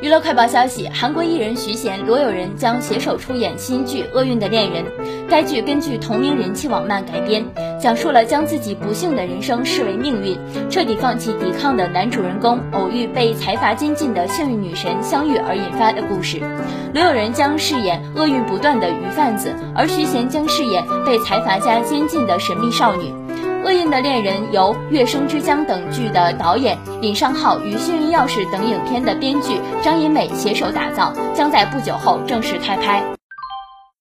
娱乐快报消息：韩国艺人徐贤、罗友仁将携手出演新剧《厄运的恋人》。该剧根据同名人气网漫改编，讲述了将自己不幸的人生视为命运，彻底放弃抵抗的男主人公偶遇被财阀监禁的幸运女神相遇而引发的故事。罗友仁将饰演厄运不断的鱼贩子，而徐贤将饰演被财阀家监禁的神秘少女。《厄运的恋人》由《月升之江》等剧的导演尹尚浩与《幸运钥匙》等影片的编剧张银美携手打造，将在不久后正式开拍。